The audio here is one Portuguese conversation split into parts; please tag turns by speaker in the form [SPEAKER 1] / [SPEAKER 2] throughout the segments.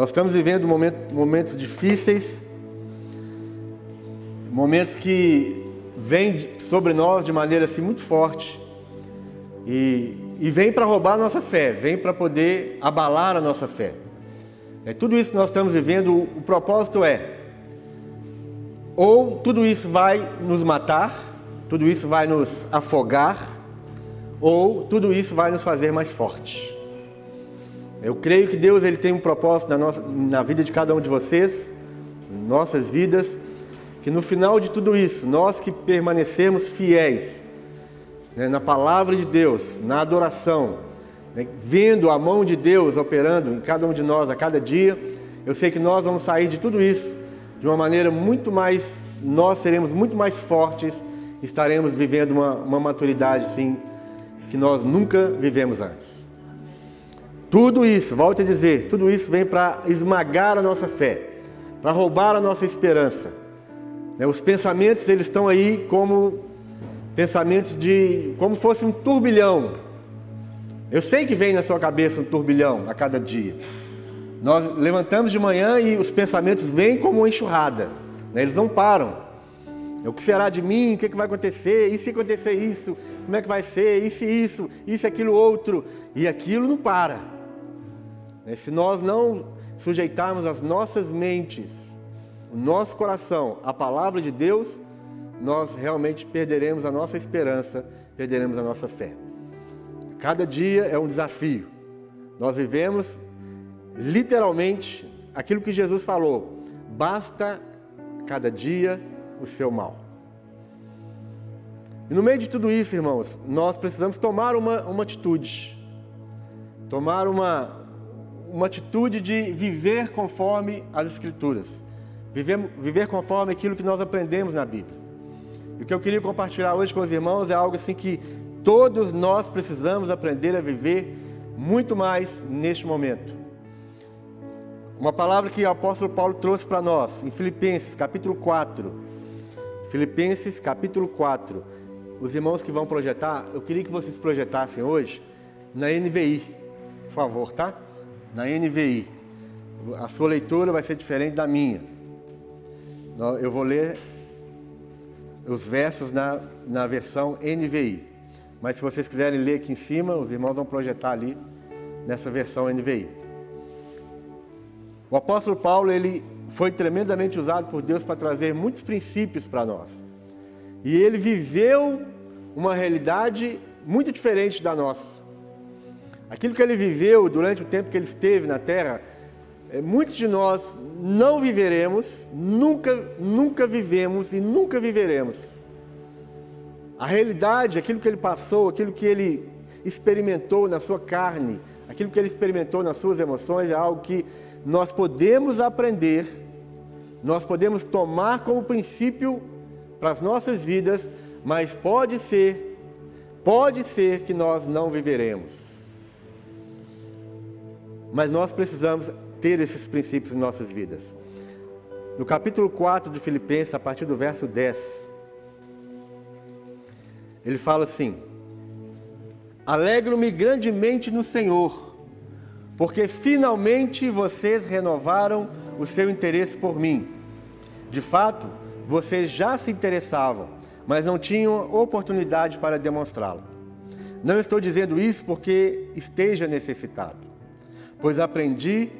[SPEAKER 1] Nós estamos vivendo momentos, momentos difíceis, momentos que vêm sobre nós de maneira assim muito forte e, e vem para roubar a nossa fé, vem para poder abalar a nossa fé. É tudo isso que nós estamos vivendo. O, o propósito é ou tudo isso vai nos matar, tudo isso vai nos afogar, ou tudo isso vai nos fazer mais fortes. Eu creio que Deus ele tem um propósito na, nossa, na vida de cada um de vocês, nossas vidas, que no final de tudo isso, nós que permanecemos fiéis né, na palavra de Deus, na adoração, né, vendo a mão de Deus operando em cada um de nós a cada dia, eu sei que nós vamos sair de tudo isso de uma maneira muito mais, nós seremos muito mais fortes, estaremos vivendo uma, uma maturidade, que nós nunca vivemos antes. Tudo isso, volte a dizer, tudo isso vem para esmagar a nossa fé, para roubar a nossa esperança. Né, os pensamentos, eles estão aí como pensamentos de, como fosse um turbilhão. Eu sei que vem na sua cabeça um turbilhão a cada dia. Nós levantamos de manhã e os pensamentos vêm como uma enxurrada, né, eles não param. O que será de mim? O que, é que vai acontecer? E se acontecer isso? Como é que vai ser? E se isso? Se aquilo outro? E aquilo não para. Né? Se nós não sujeitarmos as nossas mentes, o nosso coração à palavra de Deus, nós realmente perderemos a nossa esperança, perderemos a nossa fé. Cada dia é um desafio. Nós vivemos literalmente aquilo que Jesus falou: basta cada dia o seu mal. E no meio de tudo isso, irmãos, nós precisamos tomar uma, uma atitude, tomar uma, uma atitude de viver conforme as Escrituras, viver, viver conforme aquilo que nós aprendemos na Bíblia. E o que eu queria compartilhar hoje com os irmãos é algo assim que todos nós precisamos aprender a viver muito mais neste momento. Uma palavra que o apóstolo Paulo trouxe para nós, em Filipenses capítulo 4. Filipenses capítulo 4. Os irmãos que vão projetar, eu queria que vocês projetassem hoje na NVI, por favor, tá? Na NVI. A sua leitura vai ser diferente da minha. Eu vou ler os versos na, na versão NVI. Mas se vocês quiserem ler aqui em cima, os irmãos vão projetar ali nessa versão NVI. O apóstolo Paulo ele foi tremendamente usado por Deus para trazer muitos princípios para nós. E ele viveu uma realidade muito diferente da nossa. Aquilo que ele viveu durante o tempo que ele esteve na terra, é, muitos de nós não viveremos, nunca, nunca vivemos e nunca viveremos. A realidade, aquilo que ele passou, aquilo que ele experimentou na sua carne, aquilo que ele experimentou nas suas emoções, é algo que nós podemos aprender, nós podemos tomar como princípio para as nossas vidas, mas pode ser, pode ser que nós não viveremos. Mas nós precisamos ter esses princípios em nossas vidas. No capítulo 4 de Filipenses, a partir do verso 10, ele fala assim: Alegro-me grandemente no Senhor, porque finalmente vocês renovaram o seu interesse por mim. De fato, vocês já se interessavam, mas não tinham oportunidade para demonstrá-lo. Não estou dizendo isso porque esteja necessitado pois aprendi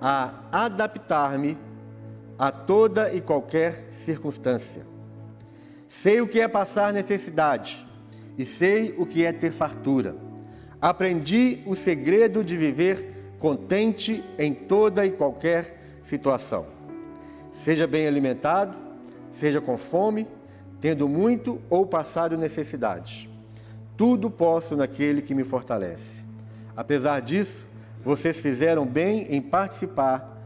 [SPEAKER 1] a adaptar-me a toda e qualquer circunstância. Sei o que é passar necessidade e sei o que é ter fartura. Aprendi o segredo de viver contente em toda e qualquer situação. Seja bem alimentado, seja com fome, tendo muito ou passado necessidade. Tudo posso naquele que me fortalece. Apesar disso, vocês fizeram bem em participar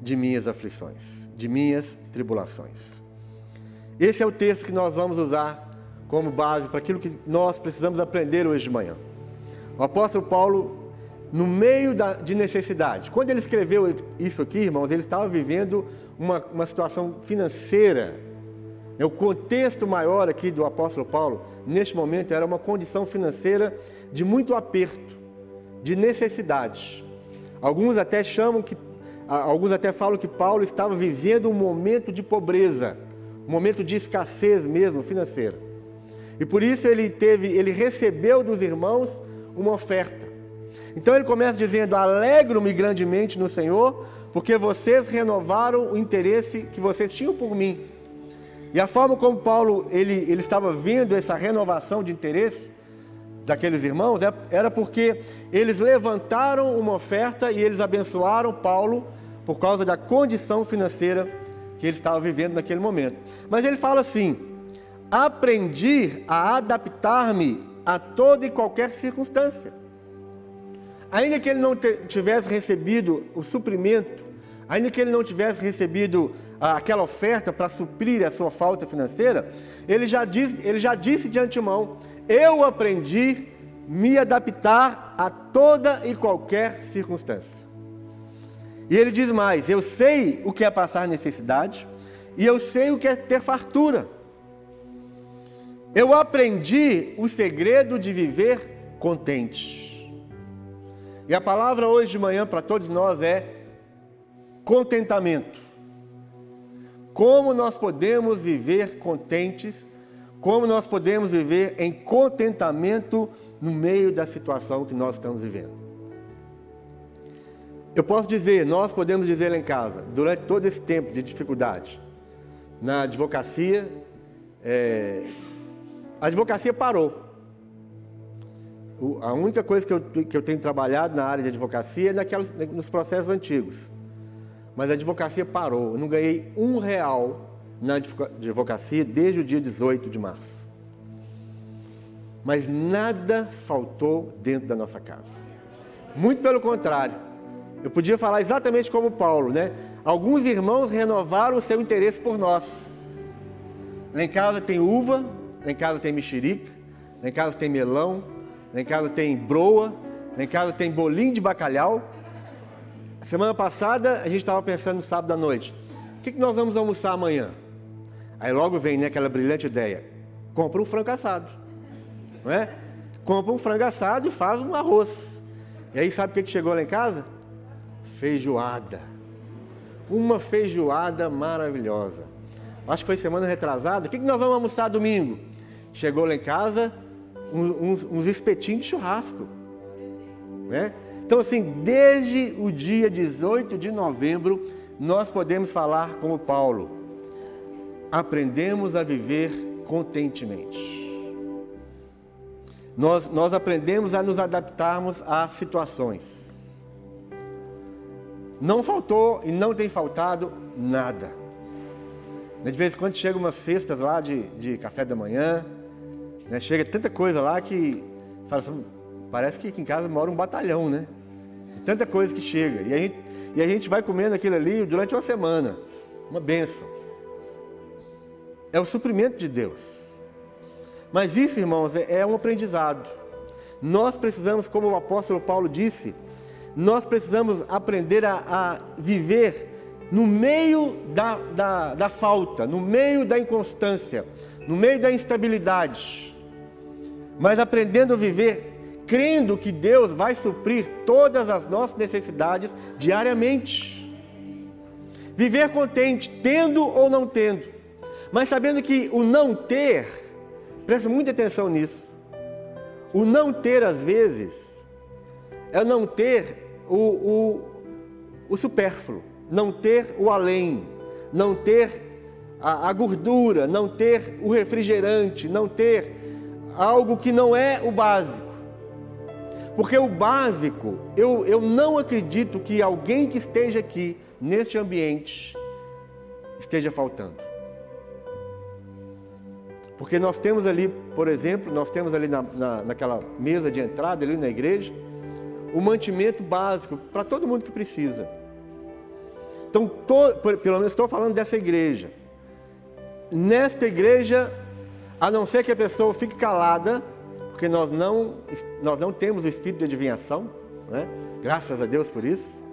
[SPEAKER 1] de minhas aflições, de minhas tribulações. Esse é o texto que nós vamos usar como base para aquilo que nós precisamos aprender hoje de manhã. O apóstolo Paulo, no meio da, de necessidade, quando ele escreveu isso aqui, irmãos, ele estava vivendo uma, uma situação financeira. O contexto maior aqui do apóstolo Paulo, neste momento, era uma condição financeira de muito aperto de necessidade. Alguns até chamam que alguns até falam que Paulo estava vivendo um momento de pobreza, um momento de escassez mesmo financeira. E por isso ele teve, ele recebeu dos irmãos uma oferta. Então ele começa dizendo: "Alegro-me grandemente no Senhor, porque vocês renovaram o interesse que vocês tinham por mim." E a forma como Paulo ele, ele estava vendo essa renovação de interesse daqueles irmãos é, era porque eles levantaram uma oferta e eles abençoaram Paulo por causa da condição financeira que ele estava vivendo naquele momento. Mas ele fala assim: aprendi a adaptar-me a toda e qualquer circunstância. Ainda que ele não tivesse recebido o suprimento, ainda que ele não tivesse recebido aquela oferta para suprir a sua falta financeira, ele já, diz, ele já disse de antemão: Eu aprendi me adaptar a toda e qualquer circunstância. E ele diz mais: Eu sei o que é passar necessidade, e eu sei o que é ter fartura. Eu aprendi o segredo de viver contente. E a palavra hoje de manhã para todos nós é contentamento. Como nós podemos viver contentes, como nós podemos viver em contentamento no meio da situação que nós estamos vivendo. Eu posso dizer, nós podemos dizer lá em casa, durante todo esse tempo de dificuldade, na advocacia, é, a advocacia parou. O, a única coisa que eu, que eu tenho trabalhado na área de advocacia é naquelas, nos processos antigos mas a advocacia parou. Eu não ganhei um real na advocacia desde o dia 18 de março. Mas nada faltou dentro da nossa casa. Muito pelo contrário. Eu podia falar exatamente como Paulo, né? Alguns irmãos renovaram o seu interesse por nós. Lá em casa tem uva, lá em casa tem mexerica, lá em casa tem melão, lá em casa tem broa, lá em casa tem bolinho de bacalhau. Semana passada a gente estava pensando no sábado à noite. O que, que nós vamos almoçar amanhã? Aí logo vem né, aquela brilhante ideia. Compra um frango assado. Não é? Compra um frango assado e faz um arroz. E aí sabe o que, que chegou lá em casa? Feijoada. Uma feijoada maravilhosa. Acho que foi semana retrasada. O que, que nós vamos almoçar domingo? Chegou lá em casa uns, uns espetinhos de churrasco. Né? Então, assim, desde o dia 18 de novembro, nós podemos falar como Paulo: aprendemos a viver contentemente. Nós, nós aprendemos a nos adaptarmos às situações. Não faltou e não tem faltado nada. De vez em quando chega umas cestas lá de, de café da manhã, né? chega tanta coisa lá que fala assim, parece que aqui em casa mora um batalhão, né? tanta coisa que chega. E a, gente, e a gente vai comendo aquilo ali durante uma semana. Uma benção. É o suprimento de Deus. Mas isso, irmãos, é, é um aprendizado. Nós precisamos, como o apóstolo Paulo disse, nós precisamos aprender a, a viver no meio da, da, da falta, no meio da inconstância, no meio da instabilidade, mas aprendendo a viver crendo que Deus vai suprir todas as nossas necessidades diariamente. Viver contente, tendo ou não tendo, mas sabendo que o não ter, preste muita atenção nisso, o não ter às vezes é não ter o, o, o supérfluo, não ter o além, não ter a, a gordura, não ter o refrigerante, não ter algo que não é o básico. Porque o básico, eu, eu não acredito que alguém que esteja aqui, neste ambiente, esteja faltando. Porque nós temos ali, por exemplo, nós temos ali na, na, naquela mesa de entrada, ali na igreja, o mantimento básico para todo mundo que precisa. Então, pelo menos estou falando dessa igreja. Nesta igreja, a não ser que a pessoa fique calada, porque nós não, nós não temos o espírito de adivinhação, né? graças a Deus por isso.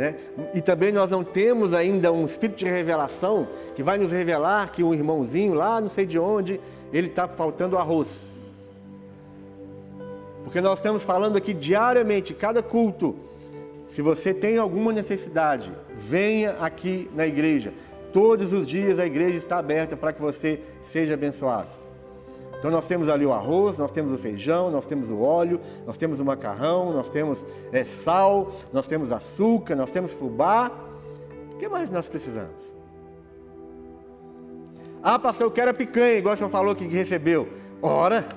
[SPEAKER 1] Né? E também nós não temos ainda um espírito de revelação que vai nos revelar que um irmãozinho lá, não sei de onde, ele está faltando arroz. Porque nós estamos falando aqui diariamente, cada culto, Se você tem alguma necessidade, venha aqui na igreja. Todos os dias a igreja está aberta para que você seja abençoado. Então nós temos ali o arroz, nós temos o feijão, nós temos o óleo, nós temos o macarrão, nós temos é, sal, nós temos açúcar, nós temos fubá. O que mais nós precisamos? Ah, pastor, eu quero a picanha, igual o senhor falou que recebeu. Ora!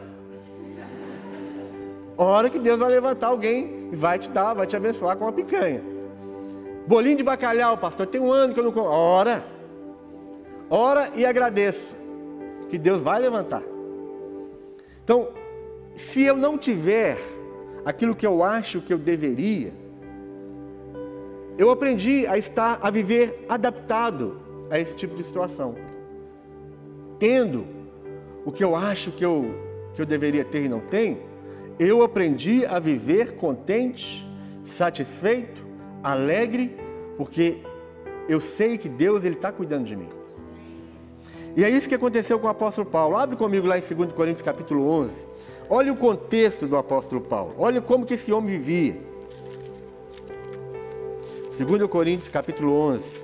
[SPEAKER 1] Ora que Deus vai levantar alguém e vai te dar, vai te abençoar com uma picanha. Bolinho de bacalhau, pastor, tem um ano que eu não como. Ora! Ora e agradeça, que Deus vai levantar. Então, se eu não tiver aquilo que eu acho que eu deveria, eu aprendi a estar, a viver adaptado a esse tipo de situação. Tendo o que eu acho que eu, que eu deveria ter e não tenho, eu aprendi a viver contente, satisfeito, alegre, porque eu sei que Deus está cuidando de mim. E é isso que aconteceu com o apóstolo Paulo. Abre comigo lá em 2 Coríntios capítulo 11. Olha o contexto do apóstolo Paulo. Olha como que esse homem vivia. 2 Coríntios capítulo 11.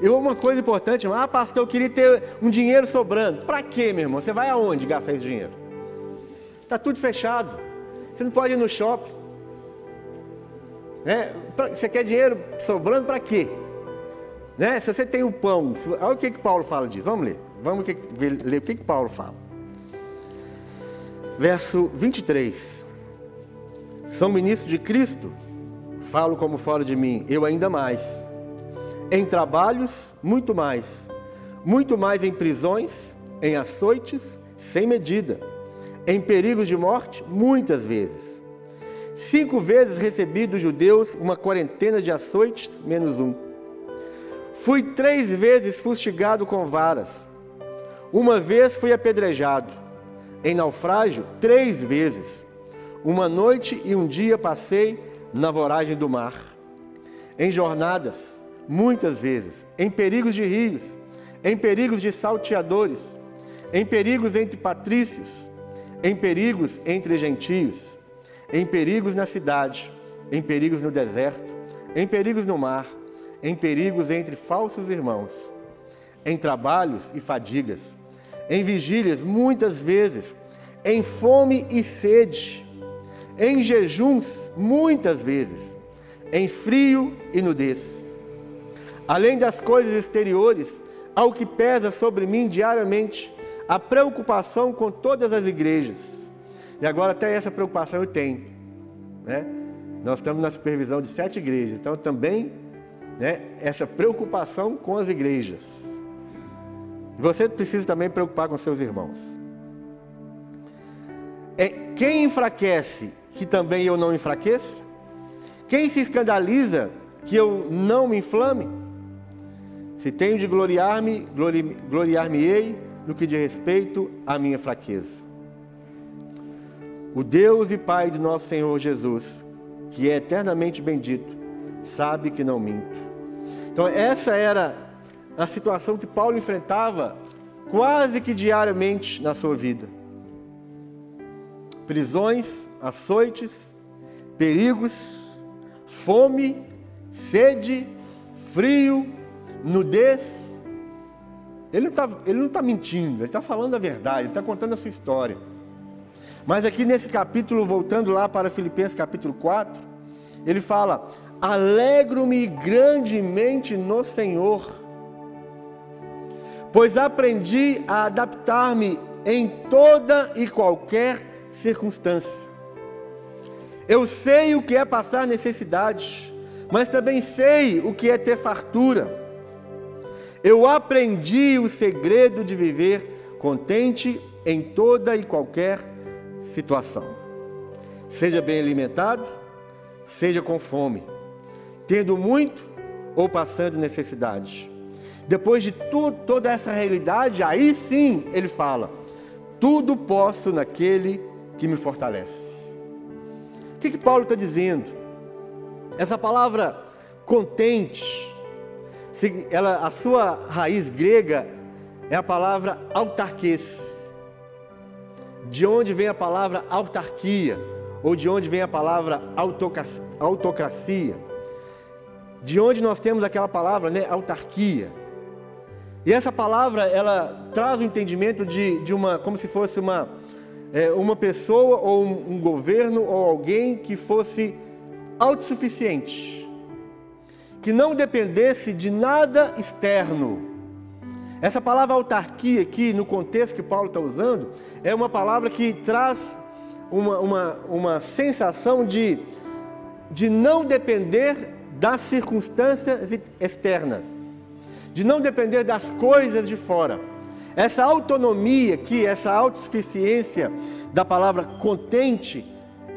[SPEAKER 1] E uma coisa importante, ah, pastor, eu queria ter um dinheiro sobrando. Para quê, meu irmão? Você vai aonde gastar esse dinheiro? Está tudo fechado. Você não pode ir no shopping. Né? Você quer dinheiro sobrando para quê? Né? Se você tem o pão, olha o que, que Paulo fala disso. Vamos ler. Vamos ler o que, que Paulo fala. Verso 23. São ministro de Cristo, falo como fora de mim, eu ainda mais em trabalhos, muito mais. Muito mais em prisões, em açoites, sem medida. Em perigos de morte, muitas vezes. Cinco vezes recebi dos judeus uma quarentena de açoites, menos um. Fui três vezes fustigado com varas. Uma vez fui apedrejado. Em naufrágio, três vezes. Uma noite e um dia passei na voragem do mar. Em jornadas, muitas vezes, em perigos de rios, em perigos de salteadores, em perigos entre patrícios, em perigos entre gentios, em perigos na cidade, em perigos no deserto, em perigos no mar, em perigos entre falsos irmãos, em trabalhos e fadigas, em vigílias muitas vezes, em fome e sede, em jejuns muitas vezes, em frio e nudez Além das coisas exteriores, ao que pesa sobre mim diariamente, a preocupação com todas as igrejas. E agora até essa preocupação eu tenho. Né? Nós estamos na supervisão de sete igrejas, então também né, essa preocupação com as igrejas. Você precisa também preocupar com seus irmãos. É quem enfraquece que também eu não enfraqueça? Quem se escandaliza que eu não me inflame? Se tenho de gloriar-me, gloriar-me-ei no que diz respeito à minha fraqueza. O Deus e Pai de nosso Senhor Jesus, que é eternamente bendito, sabe que não minto. Então, essa era a situação que Paulo enfrentava quase que diariamente na sua vida. Prisões, açoites, perigos, fome, sede, frio, nudez. Ele não está tá mentindo, ele está falando a verdade, ele está contando a sua história. Mas aqui nesse capítulo, voltando lá para Filipenses capítulo 4, ele fala: Alegro-me grandemente no Senhor, pois aprendi a adaptar-me em toda e qualquer circunstância. Eu sei o que é passar necessidade, mas também sei o que é ter fartura. Eu aprendi o segredo de viver contente em toda e qualquer situação. Seja bem alimentado, seja com fome, tendo muito ou passando necessidade. Depois de tu, toda essa realidade, aí sim ele fala: tudo posso naquele que me fortalece. O que, que Paulo está dizendo? Essa palavra contente, ela, a sua raiz grega é a palavra autarquês. De onde vem a palavra autarquia, ou de onde vem a palavra autocracia. De onde nós temos aquela palavra, né, autarquia. E essa palavra, ela traz o entendimento de, de uma, como se fosse uma, é, uma pessoa ou um, um governo ou alguém que fosse autossuficiente, que não dependesse de nada externo. Essa palavra autarquia aqui, no contexto que Paulo está usando, é uma palavra que traz uma, uma, uma sensação de, de não depender das circunstâncias externas, de não depender das coisas de fora. Essa autonomia aqui, essa autossuficiência da palavra contente,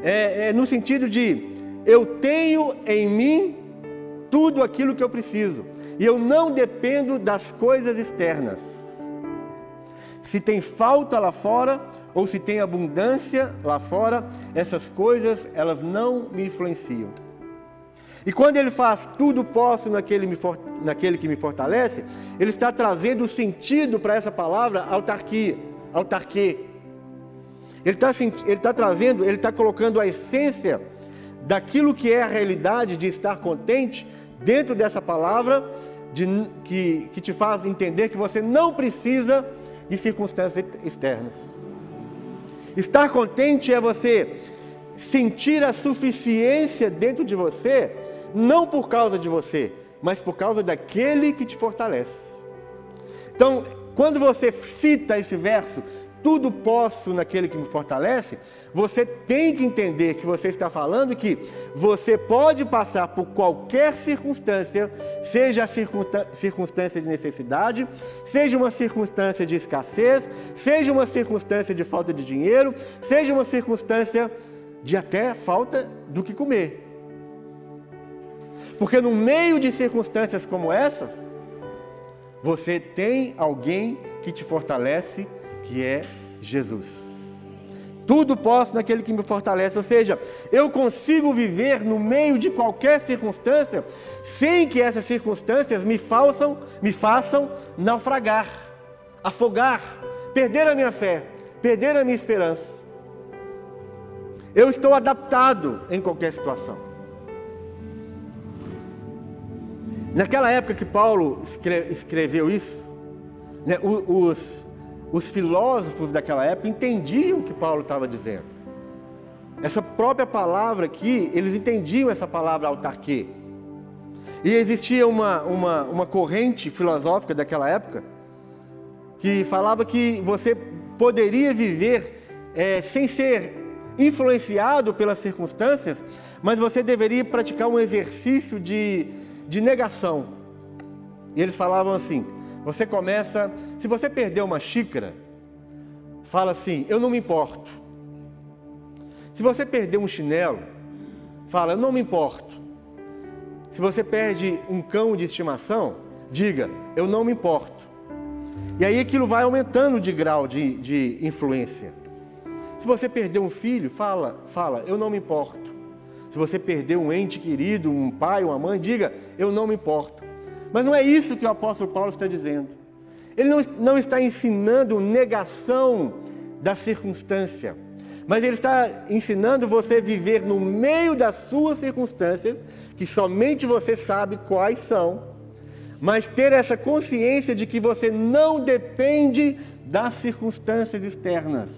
[SPEAKER 1] é, é no sentido de eu tenho em mim tudo aquilo que eu preciso e eu não dependo das coisas externas. Se tem falta lá fora ou se tem abundância lá fora, essas coisas elas não me influenciam. E quando ele faz tudo posso naquele, me, naquele que me fortalece, ele está trazendo sentido para essa palavra autarquia, autarquia. Ele está, ele está trazendo, ele está colocando a essência daquilo que é a realidade de estar contente dentro dessa palavra de, que, que te faz entender que você não precisa de circunstâncias externas. Estar contente é você sentir a suficiência dentro de você, não por causa de você, mas por causa daquele que te fortalece. Então, quando você cita esse verso, tudo posso naquele que me fortalece, você tem que entender que você está falando que você pode passar por qualquer circunstância, seja a circunstância de necessidade, seja uma circunstância de escassez, seja uma circunstância de falta de dinheiro, seja uma circunstância de até falta do que comer. Porque no meio de circunstâncias como essas, você tem alguém que te fortalece que é Jesus. Tudo posso naquele que me fortalece, ou seja, eu consigo viver no meio de qualquer circunstância sem que essas circunstâncias me façam, me façam naufragar, afogar, perder a minha fé, perder a minha esperança. Eu estou adaptado em qualquer situação. Naquela época que Paulo escreveu isso, né, os, os filósofos daquela época entendiam o que Paulo estava dizendo. Essa própria palavra aqui, eles entendiam essa palavra autarquia. E existia uma, uma, uma corrente filosófica daquela época que falava que você poderia viver é, sem ser influenciado pelas circunstâncias, mas você deveria praticar um exercício de, de negação. E eles falavam assim: você começa, se você perder uma xícara, fala assim: eu não me importo. Se você perder um chinelo, fala: eu não me importo. Se você perde um cão de estimação, diga: eu não me importo. E aí aquilo vai aumentando de grau de, de influência. Se você perder um filho, fala, fala, eu não me importo. Se você perder um ente querido, um pai, uma mãe, diga, eu não me importo. Mas não é isso que o apóstolo Paulo está dizendo. Ele não, não está ensinando negação da circunstância, mas ele está ensinando você viver no meio das suas circunstâncias, que somente você sabe quais são, mas ter essa consciência de que você não depende das circunstâncias externas.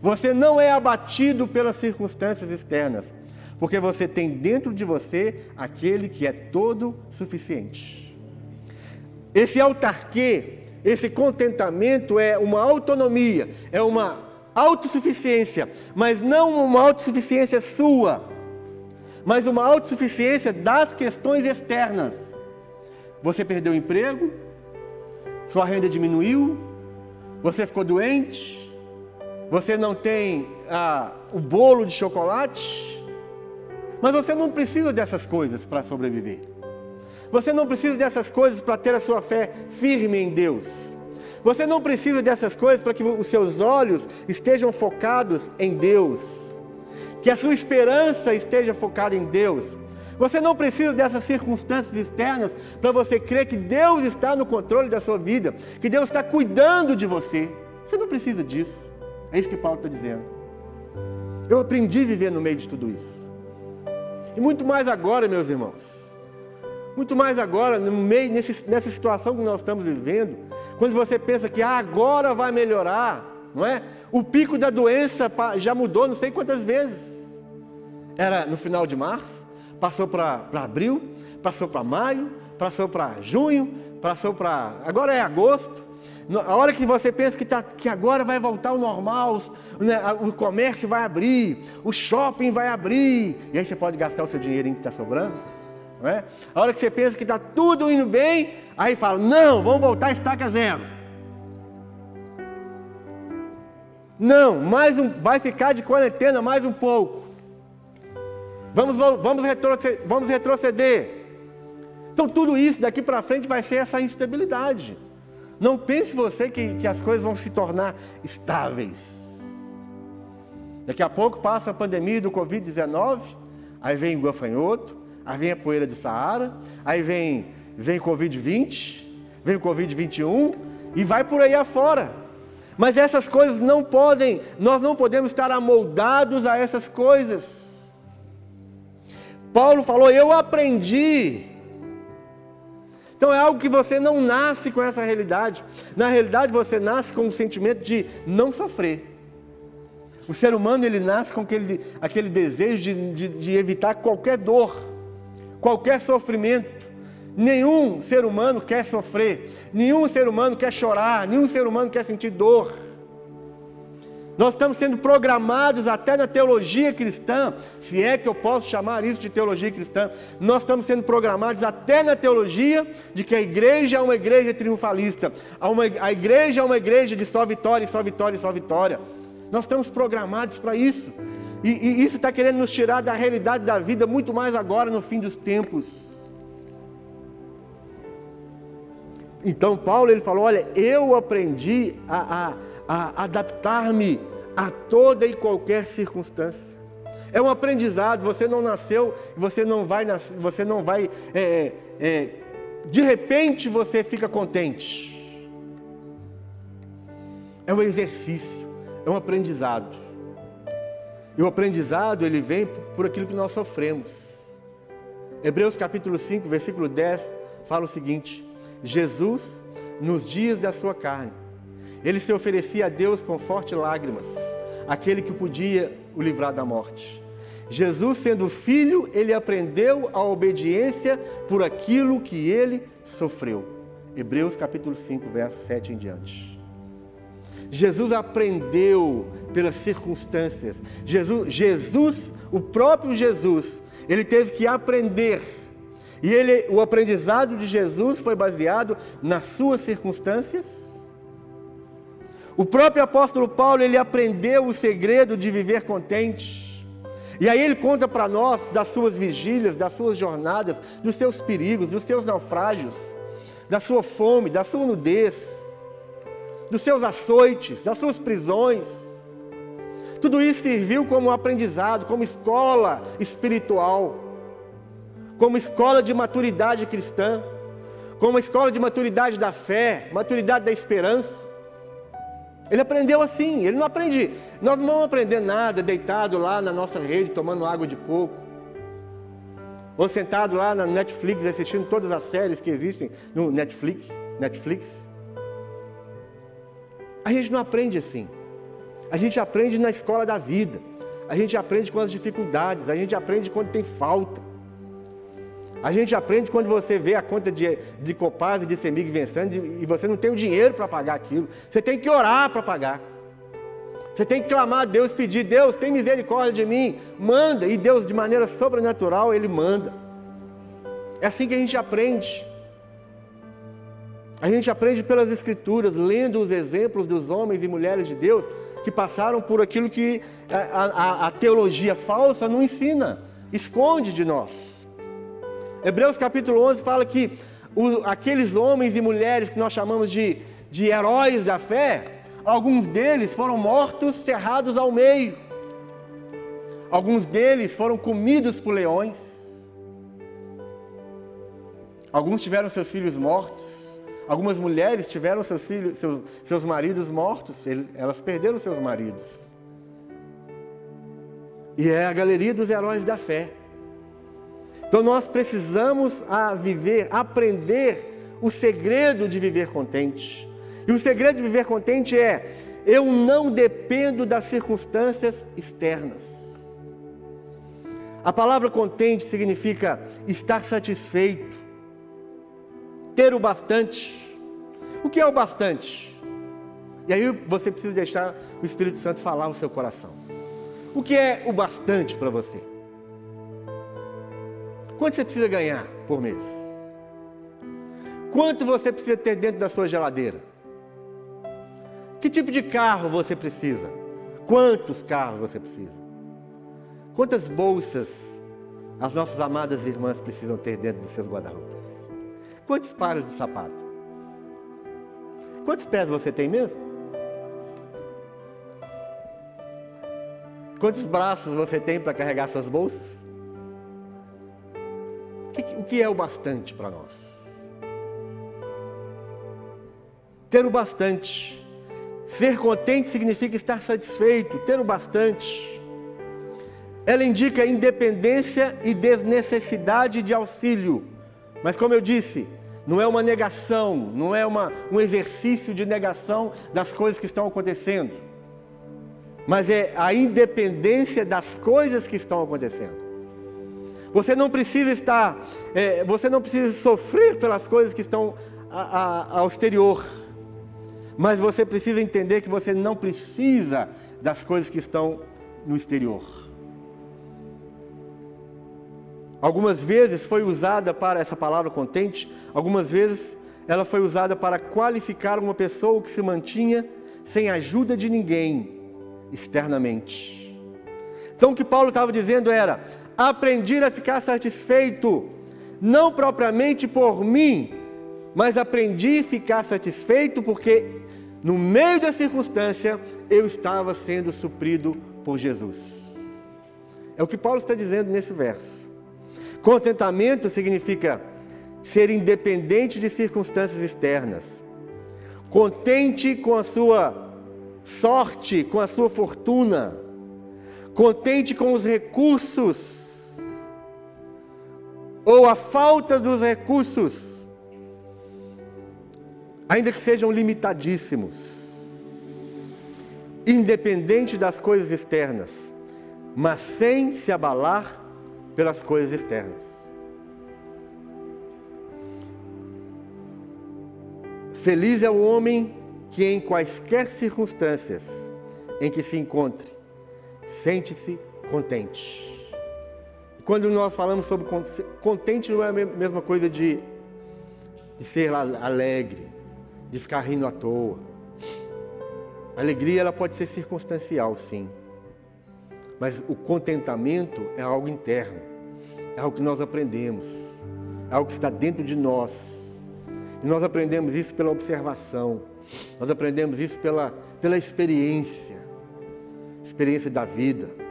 [SPEAKER 1] Você não é abatido pelas circunstâncias externas porque você tem dentro de você aquele que é todo suficiente. Esse autarquê, esse contentamento é uma autonomia, é uma autossuficiência, mas não uma autossuficiência sua, mas uma autossuficiência das questões externas. Você perdeu o emprego, sua renda diminuiu, você ficou doente, você não tem ah, o bolo de chocolate, mas você não precisa dessas coisas para sobreviver. Você não precisa dessas coisas para ter a sua fé firme em Deus. Você não precisa dessas coisas para que os seus olhos estejam focados em Deus. Que a sua esperança esteja focada em Deus. Você não precisa dessas circunstâncias externas para você crer que Deus está no controle da sua vida, que Deus está cuidando de você. Você não precisa disso. É isso que Paulo está dizendo. Eu aprendi a viver no meio de tudo isso. E muito mais agora, meus irmãos. Muito mais agora, no meio, nesse, nessa situação que nós estamos vivendo, quando você pensa que ah, agora vai melhorar, não é? O pico da doença já mudou não sei quantas vezes. Era no final de março, passou para abril, passou para maio, passou para junho, passou para. Agora é agosto. A hora que você pensa que, tá, que agora vai voltar ao normal, né, o comércio vai abrir, o shopping vai abrir, e aí você pode gastar o seu dinheirinho que está sobrando. Não é? A hora que você pensa que está tudo indo bem, aí fala: não, vamos voltar a estaca zero. Não, mais um, vai ficar de quarentena mais um pouco. Vamos, vamos, retroceder, vamos retroceder. Então tudo isso daqui para frente vai ser essa instabilidade. Não pense você que, que as coisas vão se tornar estáveis. Daqui a pouco passa a pandemia do Covid-19, aí vem o gafanhoto, aí vem a poeira do Saara, aí vem, vem Covid-20, vem o Covid-21 e vai por aí afora. Mas essas coisas não podem, nós não podemos estar amoldados a essas coisas. Paulo falou: Eu aprendi. Então é algo que você não nasce com essa realidade. Na realidade, você nasce com o sentimento de não sofrer. O ser humano ele nasce com aquele, aquele desejo de, de, de evitar qualquer dor qualquer sofrimento. Nenhum ser humano quer sofrer, nenhum ser humano quer chorar, nenhum ser humano quer sentir dor. Nós estamos sendo programados até na teologia cristã, se é que eu posso chamar isso de teologia cristã, nós estamos sendo programados até na teologia de que a igreja é uma igreja triunfalista, a, igreja é uma igreja de só vitória, só vitória, só vitória. Nós estamos programados para isso. E, e isso está querendo nos tirar da realidade da vida, muito mais agora no fim dos tempos. Então Paulo ele falou: olha, eu aprendi a, a, a adaptar-me a toda e qualquer circunstância. É um aprendizado. Você não nasceu, você não vai, você não vai. É, é, de repente você fica contente. É um exercício, é um aprendizado. E o aprendizado, ele vem por aquilo que nós sofremos. Hebreus capítulo 5, versículo 10, fala o seguinte: Jesus, nos dias da sua carne, ele se oferecia a Deus com fortes lágrimas, aquele que podia o livrar da morte. Jesus, sendo filho, ele aprendeu a obediência por aquilo que ele sofreu. Hebreus capítulo 5, verso 7 em diante. Jesus aprendeu pelas circunstâncias. Jesus, Jesus, o próprio Jesus, ele teve que aprender. E ele, o aprendizado de Jesus foi baseado nas suas circunstâncias. O próprio apóstolo Paulo, ele aprendeu o segredo de viver contente. E aí ele conta para nós das suas vigílias, das suas jornadas, dos seus perigos, dos seus naufrágios, da sua fome, da sua nudez dos seus açoites, das suas prisões. Tudo isso serviu como aprendizado, como escola espiritual, como escola de maturidade cristã, como escola de maturidade da fé, maturidade da esperança. Ele aprendeu assim, ele não aprende, nós não vamos aprender nada deitado lá na nossa rede, tomando água de coco, ou sentado lá na Netflix assistindo todas as séries que existem no Netflix, Netflix. A gente não aprende assim. A gente aprende na escola da vida. A gente aprende com as dificuldades. A gente aprende quando tem falta. A gente aprende quando você vê a conta de, de Copaz e de Semig vencendo e você não tem o dinheiro para pagar aquilo. Você tem que orar para pagar. Você tem que clamar a Deus, pedir, Deus, tem misericórdia de mim, manda. E Deus, de maneira sobrenatural, Ele manda. É assim que a gente aprende. A gente aprende pelas Escrituras, lendo os exemplos dos homens e mulheres de Deus que passaram por aquilo que a, a, a teologia falsa não ensina, esconde de nós. Hebreus capítulo 11 fala que o, aqueles homens e mulheres que nós chamamos de, de heróis da fé, alguns deles foram mortos, cerrados ao meio. Alguns deles foram comidos por leões. Alguns tiveram seus filhos mortos. Algumas mulheres tiveram seus filhos, seus, seus maridos mortos, elas perderam seus maridos. E é a galeria dos heróis da fé. Então nós precisamos a viver, aprender o segredo de viver contente. E o segredo de viver contente é: eu não dependo das circunstâncias externas. A palavra contente significa estar satisfeito, ter o bastante. O que é o bastante? E aí você precisa deixar o Espírito Santo falar o seu coração. O que é o bastante para você? Quanto você precisa ganhar por mês? Quanto você precisa ter dentro da sua geladeira? Que tipo de carro você precisa? Quantos carros você precisa? Quantas bolsas as nossas amadas irmãs precisam ter dentro dos seus guarda-roupas? Quantos pares de sapato? Quantos pés você tem mesmo? Quantos braços você tem para carregar suas bolsas? O que é o bastante para nós? Ter o bastante. Ser contente significa estar satisfeito, ter o bastante. Ela indica independência e desnecessidade de auxílio. Mas, como eu disse, não é uma negação, não é uma, um exercício de negação das coisas que estão acontecendo, mas é a independência das coisas que estão acontecendo. Você não precisa estar, é, você não precisa sofrer pelas coisas que estão a, a, ao exterior, mas você precisa entender que você não precisa das coisas que estão no exterior. Algumas vezes foi usada para essa palavra contente, algumas vezes ela foi usada para qualificar uma pessoa que se mantinha sem ajuda de ninguém externamente. Então o que Paulo estava dizendo era: aprendi a ficar satisfeito, não propriamente por mim, mas aprendi a ficar satisfeito porque no meio da circunstância eu estava sendo suprido por Jesus. É o que Paulo está dizendo nesse verso. Contentamento significa ser independente de circunstâncias externas, contente com a sua sorte, com a sua fortuna, contente com os recursos ou a falta dos recursos, ainda que sejam limitadíssimos, independente das coisas externas, mas sem se abalar pelas coisas externas. Feliz é o homem que, em quaisquer circunstâncias em que se encontre, sente-se contente. Quando nós falamos sobre contente, não é a mesma coisa de, de ser alegre, de ficar rindo à toa. A alegria ela pode ser circunstancial, sim. Mas o contentamento é algo interno, é algo que nós aprendemos, é algo que está dentro de nós. E nós aprendemos isso pela observação, nós aprendemos isso pela, pela experiência, experiência da vida.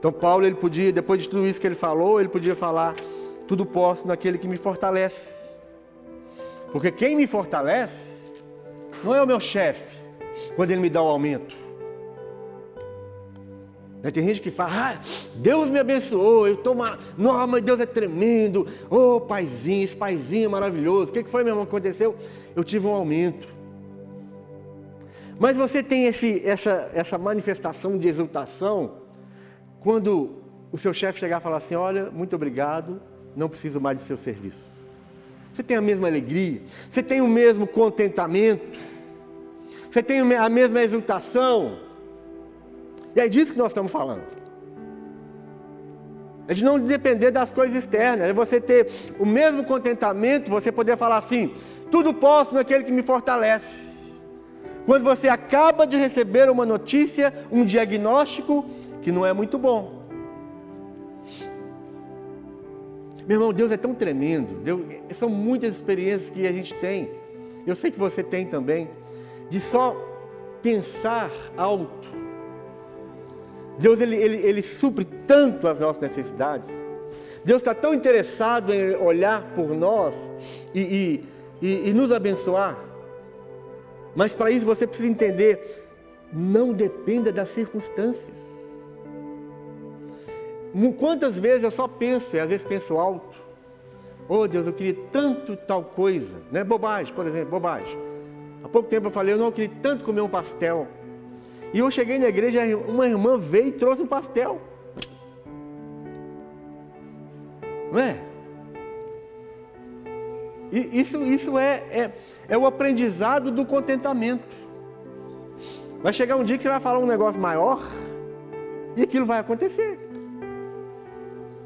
[SPEAKER 1] Então Paulo ele podia, depois de tudo isso que ele falou, ele podia falar tudo posso naquele que me fortalece. Porque quem me fortalece não é o meu chefe quando ele me dá o aumento. Né, tem gente que fala, ah, Deus me abençoou, eu estou uma. Nossa, Deus é tremendo. Ô oh, paizinho, esse paizinho é maravilhoso. O que foi, meu irmão, que aconteceu? Eu tive um aumento. Mas você tem esse, essa, essa manifestação de exultação quando o seu chefe chegar e falar assim: Olha, muito obrigado, não preciso mais de seu serviço. Você tem a mesma alegria, você tem o mesmo contentamento, você tem a mesma exultação. E é disso que nós estamos falando. É de não depender das coisas externas, é você ter o mesmo contentamento, você poder falar assim: tudo posso naquele que me fortalece. Quando você acaba de receber uma notícia, um diagnóstico, que não é muito bom. Meu irmão, Deus é tão tremendo. Deus, são muitas experiências que a gente tem. Eu sei que você tem também. De só pensar alto. Deus ele, ele, ele supre tanto as nossas necessidades. Deus está tão interessado em olhar por nós e, e e, e nos abençoar. Mas para isso você precisa entender: não dependa das circunstâncias. Quantas vezes eu só penso, e às vezes penso alto, oh Deus, eu queria tanto tal coisa, né? Bobagem, por exemplo, bobagem. Há pouco tempo eu falei, eu não queria tanto comer um pastel. E eu cheguei na igreja, uma irmã veio e trouxe um pastel. Não é? E isso, isso é, é, é o aprendizado do contentamento. Vai chegar um dia que você vai falar um negócio maior e aquilo vai acontecer.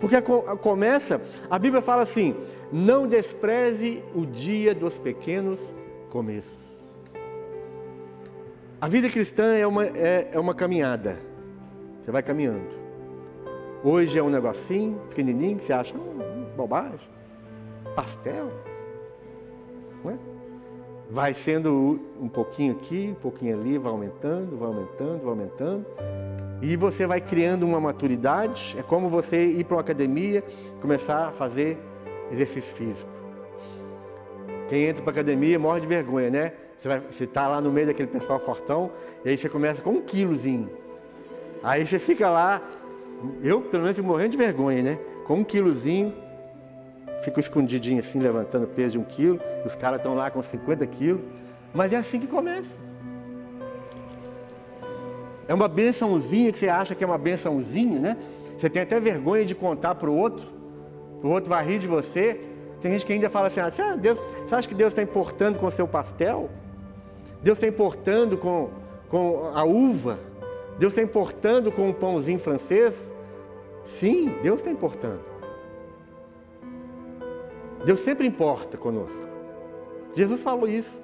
[SPEAKER 1] Porque começa, a Bíblia fala assim: não despreze o dia dos pequenos começos. A vida cristã é uma, é, é uma caminhada. Você vai caminhando. Hoje é um negocinho pequenininho que você acha hum, bobagem. Pastel. Não é? Vai sendo um pouquinho aqui, um pouquinho ali, vai aumentando, vai aumentando, vai aumentando. E você vai criando uma maturidade. É como você ir para uma academia começar a fazer exercício físico. Quem entra para a academia morre de vergonha, né? Você está lá no meio daquele pessoal fortão, e aí você começa com um quilozinho. Aí você fica lá, eu pelo menos fico morrendo de vergonha, né? Com um quilozinho, fico escondidinho assim, levantando peso de um quilo, os caras estão lá com 50 quilos. Mas é assim que começa. É uma bençãozinha que você acha que é uma bençãozinha, né? Você tem até vergonha de contar para o outro, o outro vai rir de você. Tem gente que ainda fala assim: ah, Deus, você acha que Deus está importando com o seu pastel? Deus está importando com, com a uva? Deus está importando com o pãozinho francês? Sim, Deus está importando. Deus sempre importa conosco. Jesus falou isso.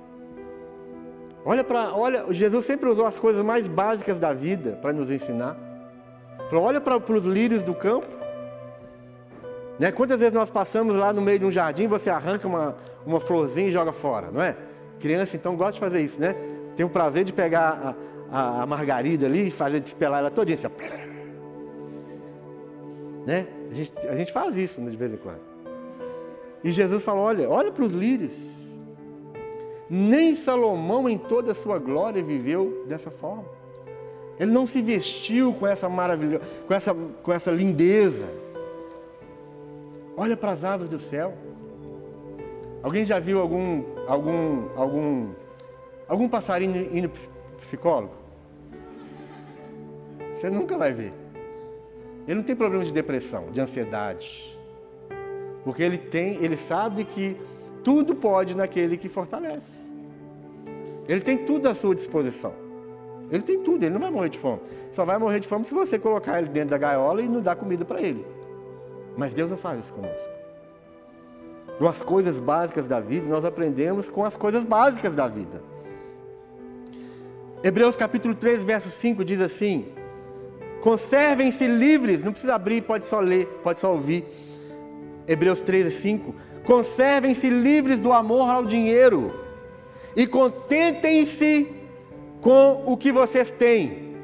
[SPEAKER 1] Olha para, olha, Jesus sempre usou as coisas mais básicas da vida para nos ensinar. Falou, olha para, os lírios do campo. Né? Quantas vezes nós passamos lá no meio de um jardim, você arranca uma, uma florzinha e joga fora, não é? Criança, então, gosta de fazer isso, né? Tem o prazer de pegar a, a, a margarida ali e fazer despelar ela todinha, assim, né? A gente, a gente faz isso né, de vez em quando. E Jesus falou: olha, olha para os lírios. Nem Salomão, em toda a sua glória, viveu dessa forma. Ele não se vestiu com essa maravilha, com essa, com essa lindeza. Olha para as aves do céu. Alguém já viu algum, algum, algum, algum passarinho indo psicólogo? Você nunca vai ver. Ele não tem problema de depressão, de ansiedade. Porque ele tem, ele sabe que tudo pode naquele que fortalece. Ele tem tudo à sua disposição. Ele tem tudo, ele não vai morrer de fome. Só vai morrer de fome se você colocar ele dentro da gaiola e não dar comida para ele. Mas Deus não faz isso conosco com as coisas básicas da vida, nós aprendemos com as coisas básicas da vida. Hebreus capítulo 3, verso 5 diz assim: Conservem-se livres, não precisa abrir, pode só ler, pode só ouvir. Hebreus 13, 5. Conservem-se livres do amor ao dinheiro e contentem-se com o que vocês têm.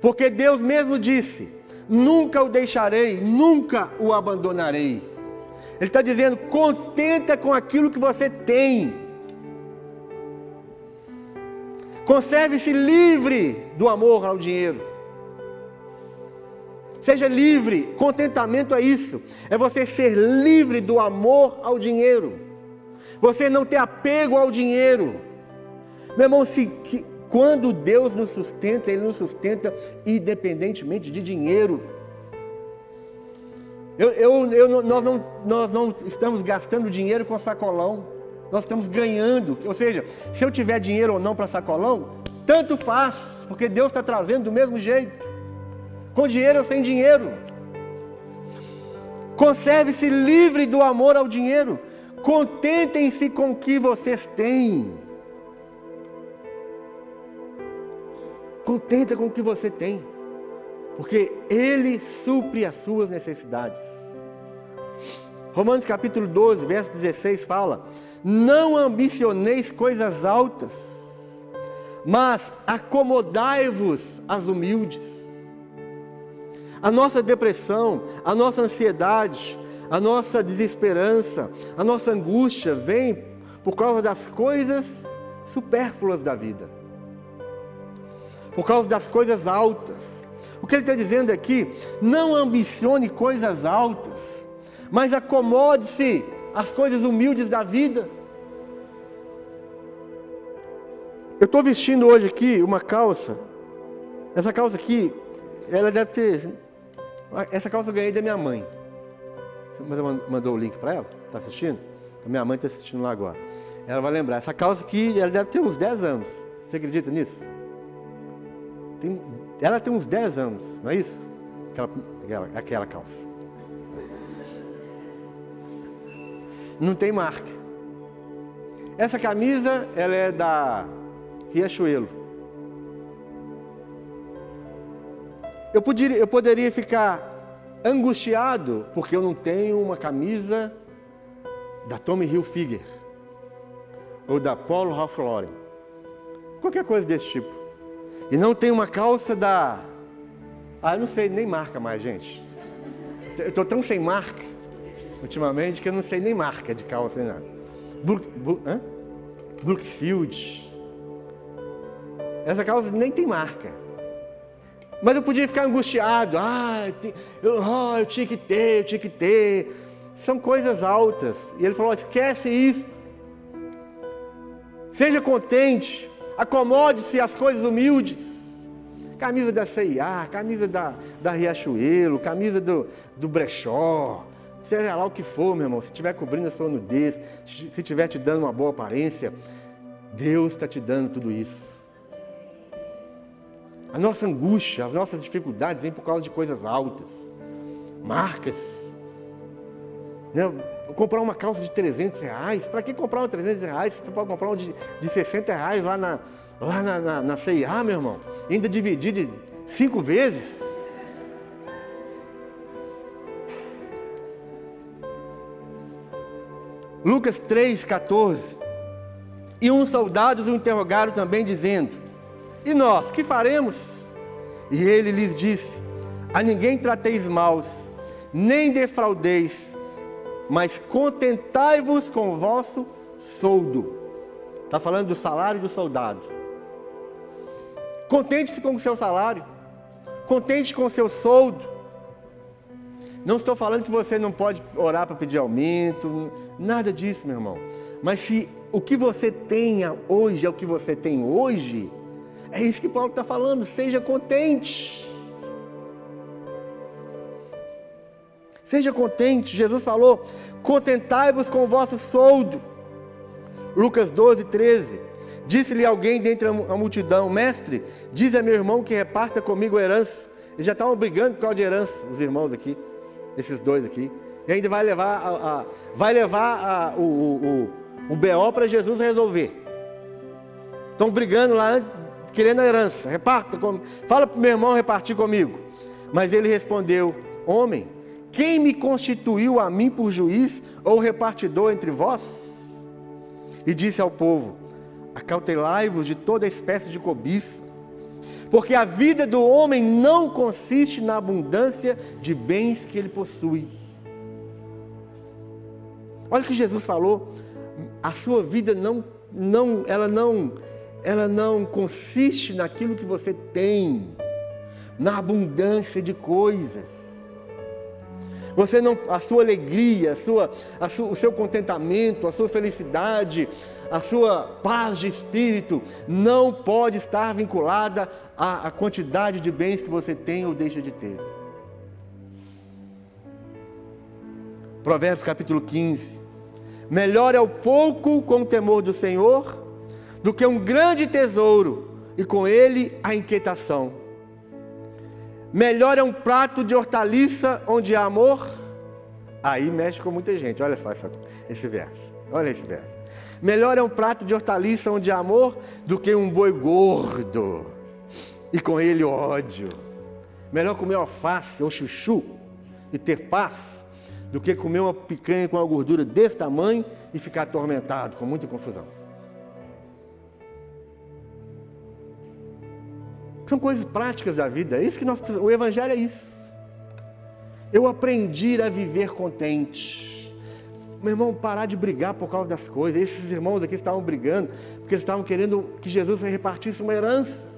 [SPEAKER 1] Porque Deus mesmo disse: Nunca o deixarei, nunca o abandonarei. Ele está dizendo: contenta com aquilo que você tem. Conserve-se livre do amor ao dinheiro. Seja livre. Contentamento é isso. É você ser livre do amor ao dinheiro. Você não ter apego ao dinheiro. Meu irmão, se, que, quando Deus nos sustenta, Ele nos sustenta independentemente de dinheiro. Eu, eu, eu, nós, não, nós não estamos gastando dinheiro com sacolão, nós estamos ganhando. Ou seja, se eu tiver dinheiro ou não para sacolão, tanto faz, porque Deus está trazendo do mesmo jeito, com dinheiro ou sem dinheiro. Conserve-se livre do amor ao dinheiro, contentem-se com o que vocês têm. Contenta com o que você tem porque Ele supre as suas necessidades. Romanos capítulo 12, verso 16 fala: Não ambicioneis coisas altas, mas acomodai-vos às humildes. A nossa depressão, a nossa ansiedade, a nossa desesperança, a nossa angústia vem por causa das coisas supérfluas da vida, por causa das coisas altas. O que ele está dizendo aqui, não ambicione coisas altas, mas acomode-se às coisas humildes da vida. Eu estou vestindo hoje aqui uma calça. Essa calça aqui, ela deve ter. Essa calça eu ganhei da minha mãe. Mas mandou o link para ela? Está assistindo? A minha mãe está assistindo lá agora. Ela vai lembrar. Essa calça aqui, ela deve ter uns 10 anos. Você acredita nisso? Tem, ela tem uns 10 anos, não é isso? Aquela, aquela, aquela calça. Não tem marca. Essa camisa, ela é da Riachuelo. Eu eu poderia ficar angustiado porque eu não tenho uma camisa da Tommy Hilfiger ou da Polo Ralph Lauren, qualquer coisa desse tipo. E não tenho uma calça da, ah, eu não sei nem marca mais, gente. Eu estou tão sem marca ultimamente que eu não sei nem marca de calça nem nada. Brook, Brook, Brookfield, essa calça nem tem marca. Mas eu podia ficar angustiado. Ah, eu, oh, eu tinha que ter, eu tinha que ter. São coisas altas. E ele falou: esquece isso. Seja contente. Acomode-se às coisas humildes. Camisa da CIA, camisa da, da Riachuelo, camisa do, do brechó. Seja lá o que for, meu irmão. Se estiver cobrindo a sua nudez, se estiver te dando uma boa aparência, Deus está te dando tudo isso. A nossa angústia, as nossas dificuldades vêm por causa de coisas altas, marcas. Né? Comprar uma calça de 300 reais, para que comprar uma de 300 reais? Você pode comprar uma de, de 60 reais lá na, lá na, na, na CIA, meu irmão, e ainda dividir de cinco vezes. Lucas 3,14. E uns soldados o interrogaram também, dizendo: e nós, que faremos? E ele lhes disse: A ninguém trateis maus, nem defraudeis, mas contentai-vos com o vosso soldo. Está falando do salário do soldado. Contente-se com o seu salário. Contente com o seu soldo. Não estou falando que você não pode orar para pedir aumento, nada disso, meu irmão. Mas se o que você tenha hoje é o que você tem hoje, é isso que Paulo está falando, seja contente. Seja contente, Jesus falou: contentai-vos com o vosso soldo. Lucas 12, 13. Disse-lhe alguém dentre a multidão: Mestre, diz a meu irmão que reparta comigo a herança. Eles já estavam brigando por causa de herança, os irmãos aqui, esses dois aqui. E ainda vai levar, a, a vai levar a, o, o, o, o BO para Jesus resolver. Estão brigando lá antes, querendo a herança, reparta, com... fala para o meu irmão repartir comigo. Mas ele respondeu: Homem, quem me constituiu a mim por juiz ou repartidor entre vós? E disse ao povo: Acautelai-vos de toda espécie de cobiça, porque a vida do homem não consiste na abundância de bens que ele possui. Olha o que Jesus falou: a sua vida não, não, ela não ela não consiste naquilo que você tem, na abundância de coisas. Você não, a sua alegria, a sua, a o seu contentamento, a sua felicidade, a sua paz de espírito não pode estar vinculada à, à quantidade de bens que você tem ou deixa de ter. Provérbios capítulo 15. Melhor é o pouco com o temor do Senhor do que um grande tesouro e com ele a inquietação. Melhor é um prato de hortaliça onde há amor. Aí mexe com muita gente. Olha só esse verso. Olha esse verso. Melhor é um prato de hortaliça onde há amor do que um boi gordo e com ele ódio. Melhor comer alface ou chuchu e ter paz do que comer uma picanha com uma gordura desse tamanho e ficar atormentado com muita confusão. São coisas práticas da vida. É isso que nós O Evangelho é isso. Eu aprendi a viver contente. meu irmão, parar de brigar por causa das coisas. Esses irmãos aqui estavam brigando porque eles estavam querendo que Jesus repartisse uma herança.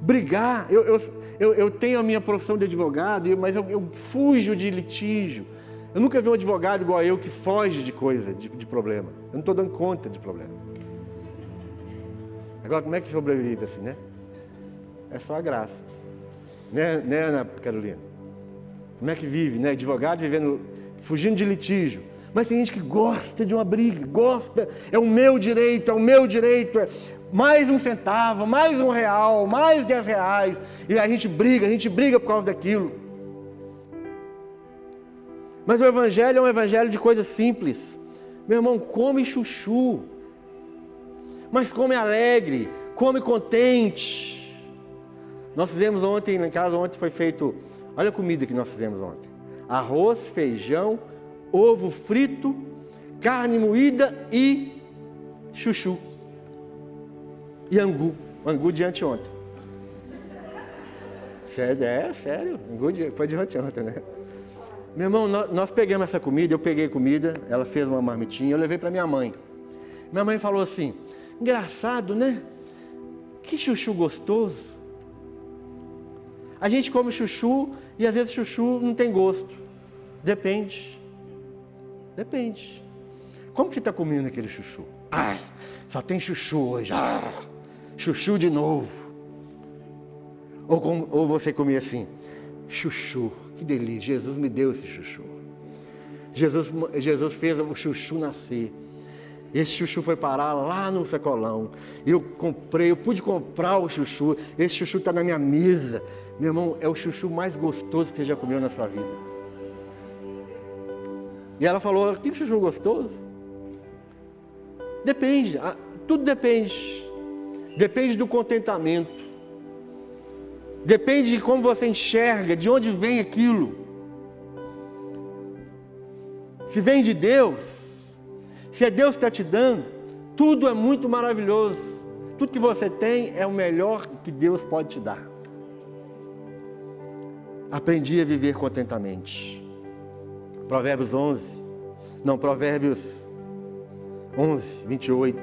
[SPEAKER 1] Brigar, eu, eu, eu, eu tenho a minha profissão de advogado, mas eu, eu, fujo de litígio. Eu nunca vi um advogado igual eu que foge de coisa, de, de problema. Eu não estou dando conta de problema. Agora, como é que sobrevive assim, né? É só a graça. Né, né Ana Carolina? Como é que vive, né? Advogado vivendo, fugindo de litígio. Mas tem gente que gosta de uma briga, gosta, é o meu direito, é o meu direito, é mais um centavo, mais um real, mais dez reais, e a gente briga, a gente briga por causa daquilo. Mas o Evangelho é um Evangelho de coisas simples. Meu irmão, come chuchu, mas come alegre, come contente. Nós fizemos ontem, em casa ontem foi feito, olha a comida que nós fizemos ontem: arroz, feijão, ovo frito, carne moída e chuchu. E angu, angu de anteontem. Sério, é, sério, angu de, foi de anteontem, né? Meu irmão, nós, nós pegamos essa comida, eu peguei comida, ela fez uma marmitinha, eu levei para minha mãe. Minha mãe falou assim: engraçado, né? Que chuchu gostoso. A gente come chuchu e às vezes chuchu não tem gosto. Depende. Depende. Como você está comendo aquele chuchu? Ah, só tem chuchu hoje. Ah, chuchu de novo. Ou, com, ou você comia assim, chuchu, que delícia, Jesus me deu esse chuchu. Jesus, Jesus fez o chuchu nascer. Esse chuchu foi parar lá no sacolão. Eu comprei, eu pude comprar o chuchu. Esse chuchu está na minha mesa. Meu irmão, é o chuchu mais gostoso que você já comeu na sua vida. E ela falou: tem chuchu gostoso? Depende, tudo depende. Depende do contentamento. Depende de como você enxerga, de onde vem aquilo. Se vem de Deus, se é Deus que está te dando, tudo é muito maravilhoso. Tudo que você tem é o melhor que Deus pode te dar. Aprendi a viver contentamente. Provérbios 11, não, Provérbios 11, 28.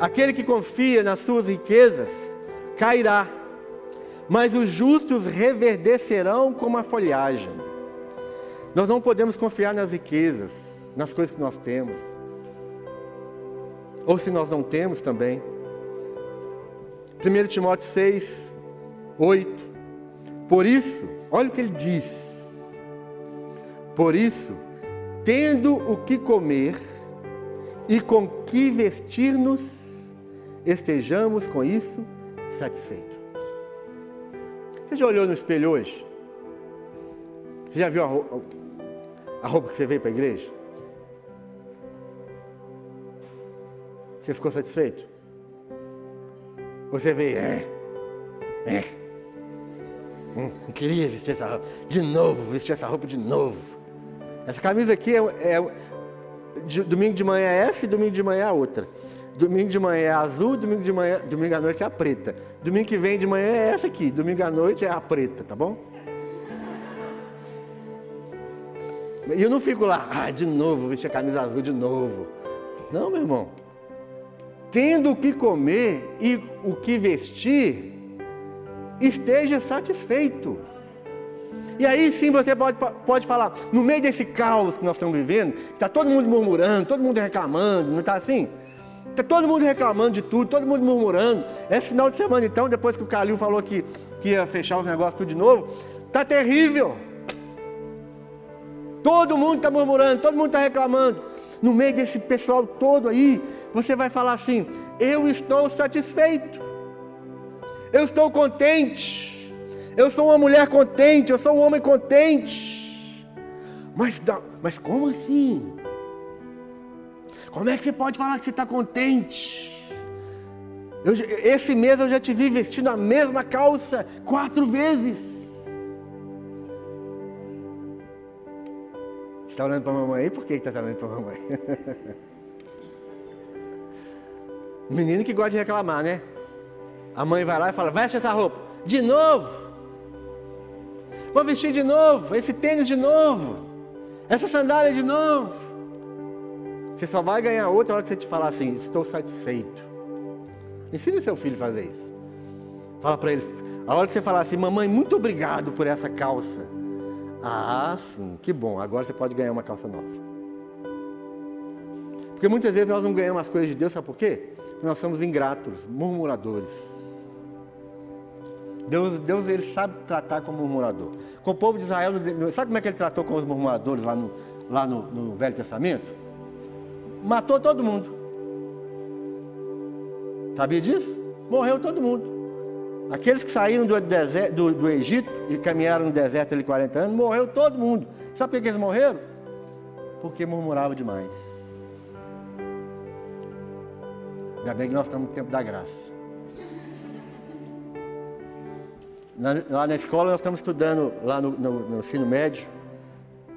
[SPEAKER 1] Aquele que confia nas suas riquezas cairá, mas os justos reverdecerão como a folhagem. Nós não podemos confiar nas riquezas, nas coisas que nós temos, ou se nós não temos também. 1 Timóteo 6, 8. Por isso, olha o que ele diz. Por isso, tendo o que comer e com que vestir-nos, estejamos com isso satisfeitos. Você já olhou no espelho hoje? Você já viu a roupa, a roupa que você veio para a igreja? Você ficou satisfeito? Você veio, é, é. Hum, não queria vestir essa roupa. De novo, vestir essa roupa de novo. Essa camisa aqui é, é de, domingo de manhã é F, domingo de manhã é a outra. Domingo de manhã é azul, domingo de manhã, domingo à noite é a preta. Domingo que vem de manhã é essa aqui, domingo à noite é a preta, tá bom? E eu não fico lá, ah, de novo, vestir a camisa azul de novo. Não, meu irmão. Tendo o que comer e o que vestir, esteja satisfeito. E aí sim você pode, pode falar, no meio desse caos que nós estamos vivendo, está todo mundo murmurando, todo mundo reclamando, não está assim? Está todo mundo reclamando de tudo, todo mundo murmurando. Esse final de semana, então, depois que o Calil falou que, que ia fechar os negócios tudo de novo, está terrível. Todo mundo está murmurando, todo mundo está reclamando. No meio desse pessoal todo aí, você vai falar assim: Eu estou satisfeito, eu estou contente. Eu sou uma mulher contente, eu sou um homem contente. Mas, mas como assim? Como é que você pode falar que você está contente? Eu, esse mês eu já te vi vestindo a mesma calça quatro vezes. Você está olhando para a mamãe aí? Por que está olhando para a mamãe? Menino que gosta de reclamar, né? A mãe vai lá e fala: veste essa roupa. De novo. Vou vestir de novo, esse tênis de novo, essa sandália de novo. Você só vai ganhar outra hora que você te falar assim: estou satisfeito. Ensine seu filho a fazer isso. Fala para ele, a hora que você falar assim, mamãe, muito obrigado por essa calça. Ah, sim, que bom, agora você pode ganhar uma calça nova. Porque muitas vezes nós não ganhamos as coisas de Deus, sabe por quê? Porque nós somos ingratos, murmuradores. Deus, Deus ele sabe tratar como murmurador. Com o povo de Israel, sabe como é que ele tratou com os murmuradores lá no, lá no, no Velho Testamento? Matou todo mundo. Sabia disso? Morreu todo mundo. Aqueles que saíram do, deserto, do, do, Egito e caminharam no deserto ali 40 anos, morreu todo mundo. Sabe por que eles morreram? Porque murmuravam demais. Ainda bem que nós estamos no tempo da graça. Na, lá na escola nós estamos estudando, lá no, no, no, ensino médio,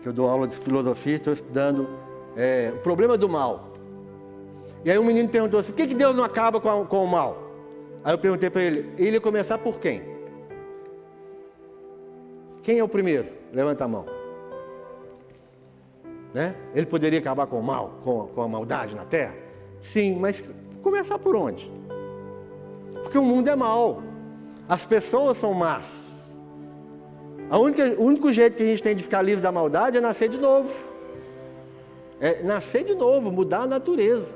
[SPEAKER 1] que eu dou aula de filosofia, estou estudando é, o problema do mal. E aí um menino perguntou assim, por que, que Deus não acaba com, a, com o mal? Aí eu perguntei para ele, ele ia começar por quem? Quem é o primeiro? Levanta a mão. Né? Ele poderia acabar com o mal, com, com a maldade na terra? Sim, mas começar por onde? Porque o mundo é mau. As pessoas são más. Única, o único jeito que a gente tem de ficar livre da maldade é nascer de novo. É nascer de novo, mudar a natureza.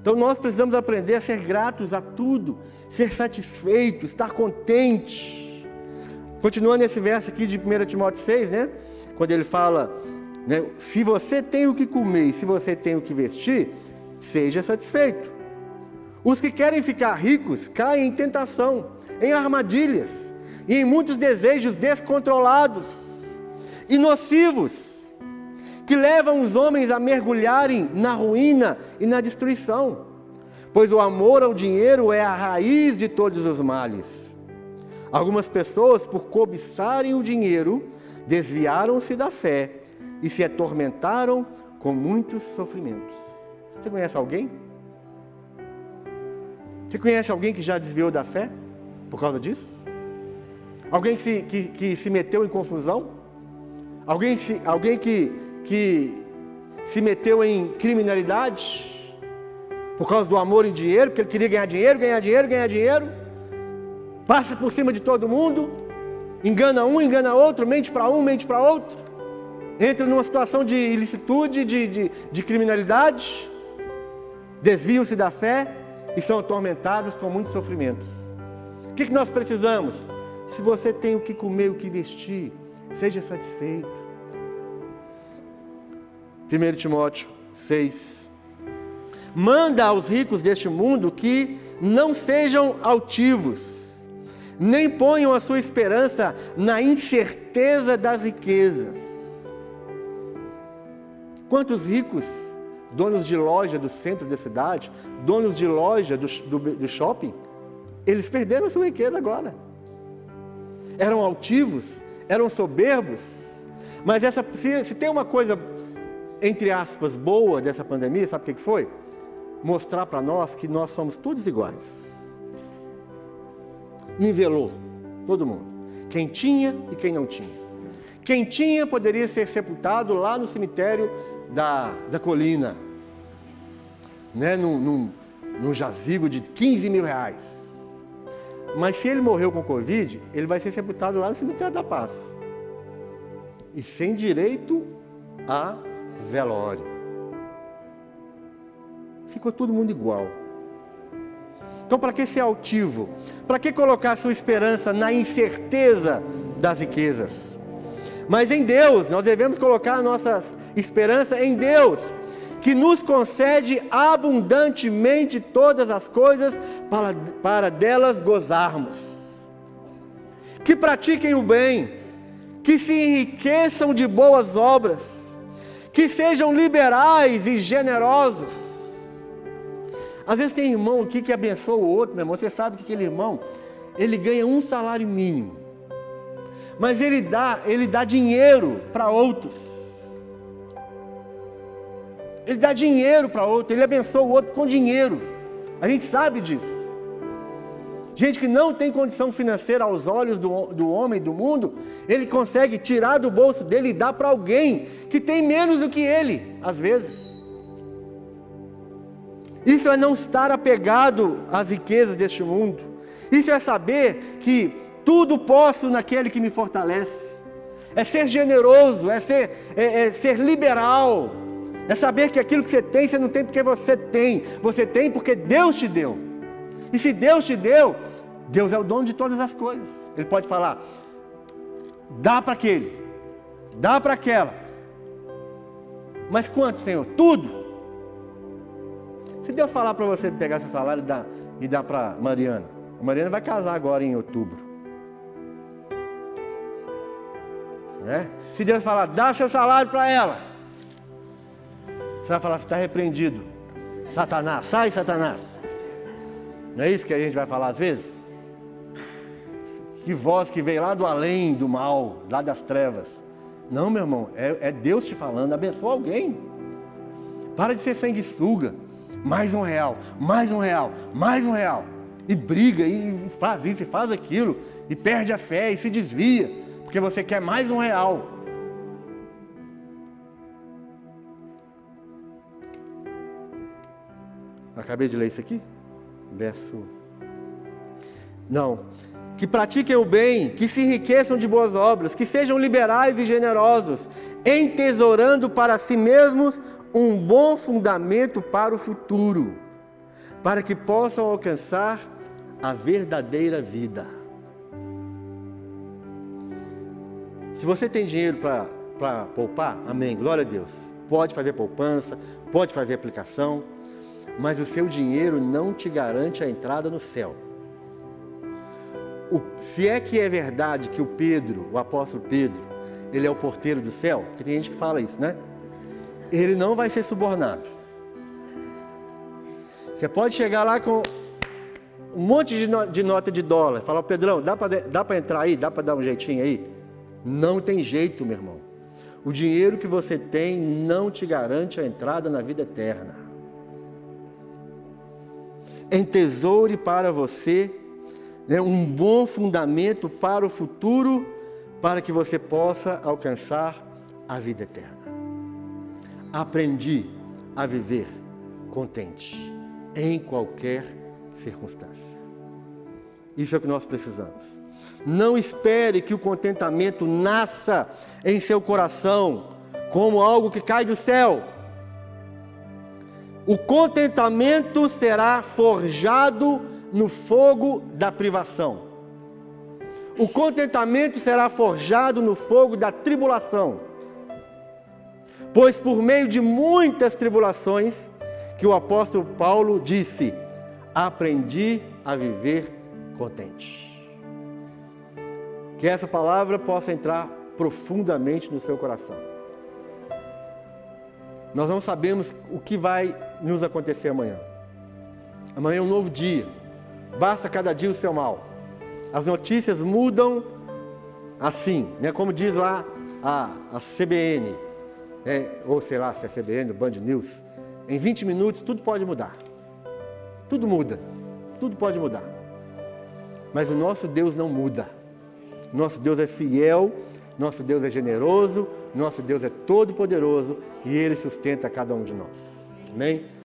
[SPEAKER 1] Então nós precisamos aprender a ser gratos a tudo, ser satisfeitos, estar contente. Continuando esse verso aqui de 1 Timóteo 6, né? Quando ele fala, né, se você tem o que comer se você tem o que vestir, seja satisfeito. Os que querem ficar ricos caem em tentação, em armadilhas e em muitos desejos descontrolados e nocivos que levam os homens a mergulharem na ruína e na destruição, pois o amor ao dinheiro é a raiz de todos os males. Algumas pessoas, por cobiçarem o dinheiro, desviaram-se da fé e se atormentaram com muitos sofrimentos. Você conhece alguém? Você conhece alguém que já desviou da fé por causa disso? Alguém que se, que, que se meteu em confusão? Alguém, se, alguém que que se meteu em criminalidade por causa do amor e dinheiro, porque ele queria ganhar dinheiro, ganhar dinheiro, ganhar dinheiro, passa por cima de todo mundo, engana um, engana outro, mente para um, mente para outro, entra numa situação de ilicitude, de, de, de criminalidade, desviam-se da fé e são atormentados com muitos sofrimentos. O que, nós precisamos? Se você tem o que comer, o que vestir, seja satisfeito. 1 Timóteo 6. Manda aos ricos deste mundo que não sejam altivos, nem ponham a sua esperança na incerteza das riquezas. Quantos ricos, donos de loja do centro da cidade, donos de loja do, do, do shopping, eles perderam sua riqueza agora. Eram altivos, eram soberbos, mas essa, se, se tem uma coisa entre aspas, boa dessa pandemia, sabe o que foi? Mostrar para nós que nós somos todos iguais. Nivelou todo mundo. Quem tinha e quem não tinha. Quem tinha poderia ser sepultado lá no cemitério da, da colina, né? num, num, num jazigo de 15 mil reais. Mas se ele morreu com Covid, ele vai ser sepultado lá no cemitério da paz. E sem direito a velório. Ficou todo mundo igual. Então, para que ser altivo? Para que colocar sua esperança na incerteza das riquezas? Mas em Deus, nós devemos colocar a nossa esperança em Deus, que nos concede abundantemente todas as coisas para, para delas gozarmos. Que pratiquem o bem, que se enriqueçam de boas obras que sejam liberais e generosos. Às vezes tem irmão aqui que abençoa o outro, meu irmão. Você sabe que aquele irmão, ele ganha um salário mínimo. Mas ele dá, ele dá dinheiro para outros. Ele dá dinheiro para outro, ele abençoa o outro com dinheiro. A gente sabe disso. gente que não tem condição financeira aos olhos do, do homem, do mundo, ele consegue tirar do bolso dele e dar para alguém que tem menos do que ele, às vezes. Isso é não estar apegado às riquezas deste mundo. Isso é saber que tudo posso naquele que me fortalece. É ser generoso, é ser, é, é ser liberal. É saber que aquilo que você tem, você não tem porque você tem. Você tem porque Deus te deu. E se Deus te deu, Deus é o dono de todas as coisas. Ele pode falar: dá para aquele, dá para aquela. Mas quanto, Senhor? Tudo. Se Deus falar para você pegar seu salário e dar, e dar para Mariana, a Mariana vai casar agora em outubro. Né? Se Deus falar, dá seu salário para ela, você vai falar, está repreendido. Satanás, sai Satanás. Não é isso que a gente vai falar às vezes? Que voz que veio lá do além, do mal, lá das trevas. Não, meu irmão, é, é Deus te falando, abençoa alguém. Para de ser sanguessuga. Mais um real, mais um real, mais um real. E briga, e faz isso, e faz aquilo, e perde a fé, e se desvia, porque você quer mais um real. Acabei de ler isso aqui? Verso. Não. Que pratiquem o bem, que se enriqueçam de boas obras, que sejam liberais e generosos, entesourando para si mesmos um bom fundamento para o futuro, para que possam alcançar a verdadeira vida. Se você tem dinheiro para poupar, amém, glória a Deus. Pode fazer poupança, pode fazer aplicação, mas o seu dinheiro não te garante a entrada no céu. O, se é que é verdade que o Pedro, o apóstolo Pedro, ele é o porteiro do céu, porque tem gente que fala isso, né? ele não vai ser subornado. Você pode chegar lá com um monte de, no, de nota de dólar, falar, Pedrão, dá para entrar aí? Dá para dar um jeitinho aí? Não tem jeito, meu irmão. O dinheiro que você tem não te garante a entrada na vida eterna. Entesoure para você né, um bom fundamento para o futuro, para que você possa alcançar a vida eterna aprendi a viver contente em qualquer circunstância. Isso é o que nós precisamos. Não espere que o contentamento nasça em seu coração como algo que cai do céu. O contentamento será forjado no fogo da privação. O contentamento será forjado no fogo da tribulação. Pois por meio de muitas tribulações, que o apóstolo Paulo disse: aprendi a viver contente. Que essa palavra possa entrar profundamente no seu coração. Nós não sabemos o que vai nos acontecer amanhã. Amanhã é um novo dia. Basta cada dia o seu mal. As notícias mudam assim, né? como diz lá a, a CBN, é, ou sei lá, se é CBN, Band News, em 20 minutos tudo pode mudar. Tudo muda. Tudo pode mudar. Mas o nosso Deus não muda. Nosso Deus é fiel, nosso Deus é generoso, nosso Deus é todo-poderoso e Ele sustenta cada um de nós. Amém?